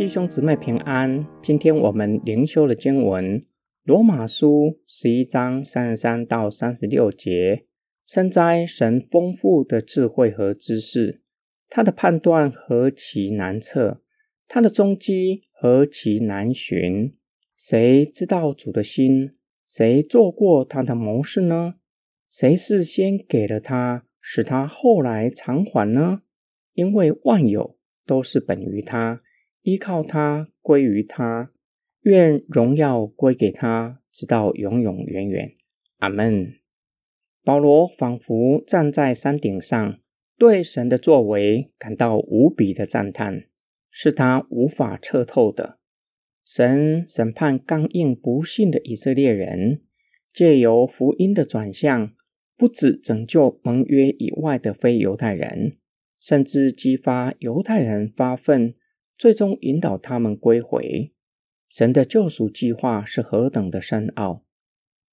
弟兄姊妹平安。今天我们灵修的经文《罗马书》十一章三十三到三十六节。深哉，神丰富的智慧和知识，他的判断何其难测，他的踪迹何其难寻。谁知道主的心？谁做过他的谋士呢？谁是先给了他，使他后来偿还呢？因为万有都是本于他，依靠他，归于他。愿荣耀归给他，直到永永远远。阿门。保罗仿佛站在山顶上，对神的作为感到无比的赞叹，是他无法测透的。神审判刚硬不信的以色列人，借由福音的转向，不止拯救盟约以外的非犹太人，甚至激发犹太人发愤，最终引导他们归回。神的救赎计划是何等的深奥！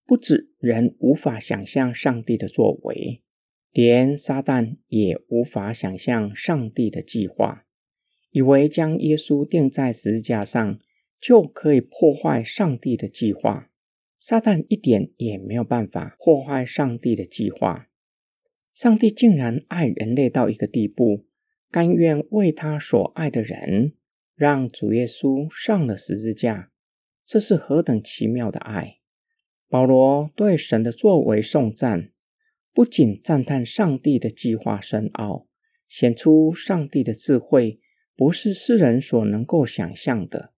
不止人无法想象上帝的作为，连撒旦也无法想象上帝的计划。以为将耶稣钉在十字架上就可以破坏上帝的计划，撒旦一点也没有办法破坏上帝的计划。上帝竟然爱人类到一个地步，甘愿为他所爱的人，让主耶稣上了十字架，这是何等奇妙的爱！保罗对神的作为颂赞，不仅赞叹上帝的计划深奥，显出上帝的智慧不是世人所能够想象的，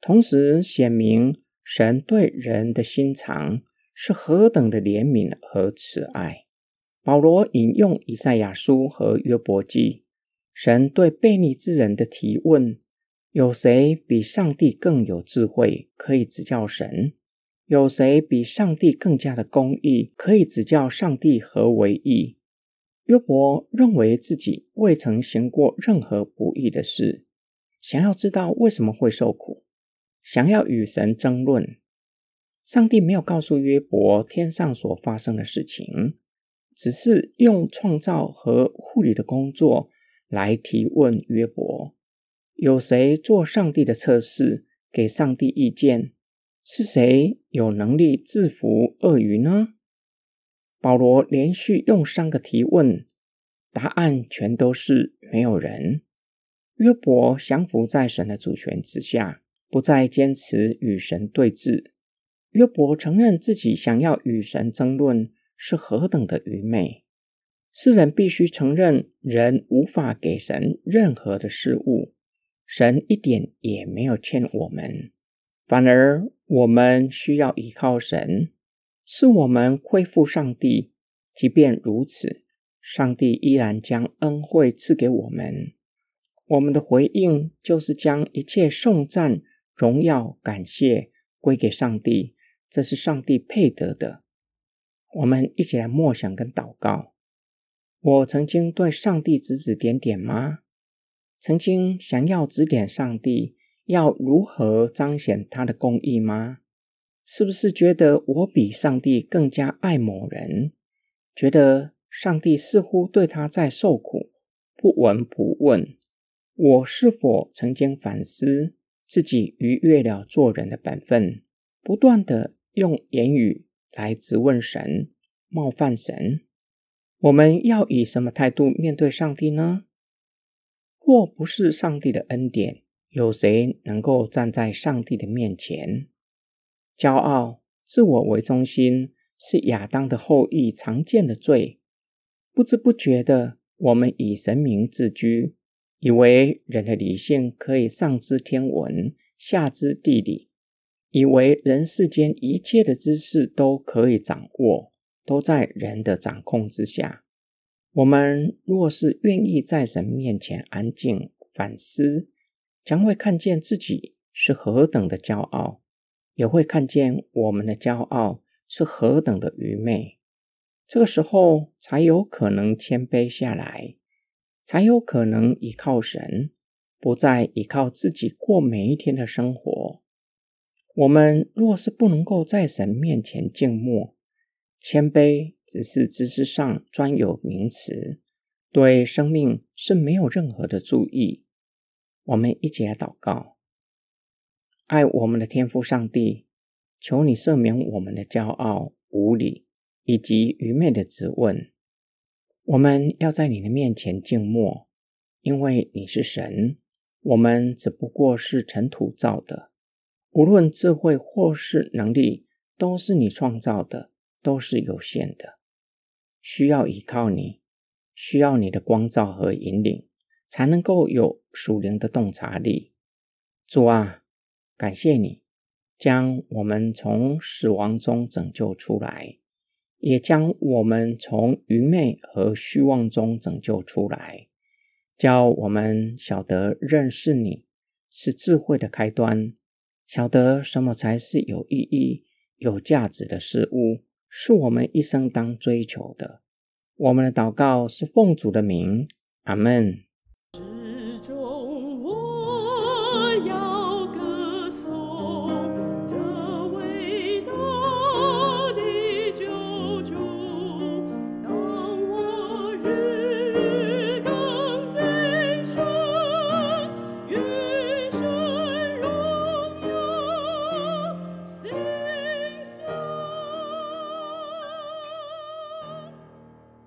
同时显明神对人的心肠是何等的怜悯和慈爱。保罗引用以赛亚书和约伯记，神对悖逆之人的提问：有谁比上帝更有智慧，可以指教神？有谁比上帝更加的公义，可以指教上帝何为义？约伯认为自己未曾行过任何不义的事，想要知道为什么会受苦，想要与神争论。上帝没有告诉约伯天上所发生的事情，只是用创造和护理的工作来提问约伯：有谁做上帝的测试，给上帝意见？是谁有能力制服鳄鱼呢？保罗连续用三个提问，答案全都是没有人。约伯降服在神的主权之下，不再坚持与神对峙。约伯承认自己想要与神争论是何等的愚昧。世人必须承认，人无法给神任何的事物，神一点也没有欠我们。反而，我们需要依靠神，是我们恢复上帝。即便如此，上帝依然将恩惠赐给我们。我们的回应就是将一切颂赞、荣耀、感谢归给上帝，这是上帝配得的。我们一起来默想跟祷告。我曾经对上帝指指点点吗？曾经想要指点上帝？要如何彰显他的公义吗？是不是觉得我比上帝更加爱某人？觉得上帝似乎对他在受苦，不闻不问？我是否曾经反思自己逾越了做人的本分，不断的用言语来质问神、冒犯神？我们要以什么态度面对上帝呢？若不是上帝的恩典，有谁能够站在上帝的面前？骄傲、自我为中心是亚当的后裔常见的罪。不知不觉的，我们以神明自居，以为人的理性可以上知天文、下知地理，以为人世间一切的知识都可以掌握，都在人的掌控之下。我们若是愿意在神面前安静反思，将会看见自己是何等的骄傲，也会看见我们的骄傲是何等的愚昧。这个时候才有可能谦卑下来，才有可能依靠神，不再依靠自己过每一天的生活。我们若是不能够在神面前静默，谦卑只是知识上专有名词，对生命是没有任何的注意。我们一起来祷告，爱我们的天父上帝，求你赦免我们的骄傲、无礼以及愚昧的质问。我们要在你的面前静默，因为你是神，我们只不过是尘土造的。无论智慧或是能力，都是你创造的，都是有限的，需要依靠你，需要你的光照和引领，才能够有属灵的洞察力。主啊！感谢你将我们从死亡中拯救出来，也将我们从愚昧和虚妄中拯救出来，教我们晓得认识你是智慧的开端，晓得什么才是有意义、有价值的事物，是我们一生当追求的。我们的祷告是奉主的名阿门。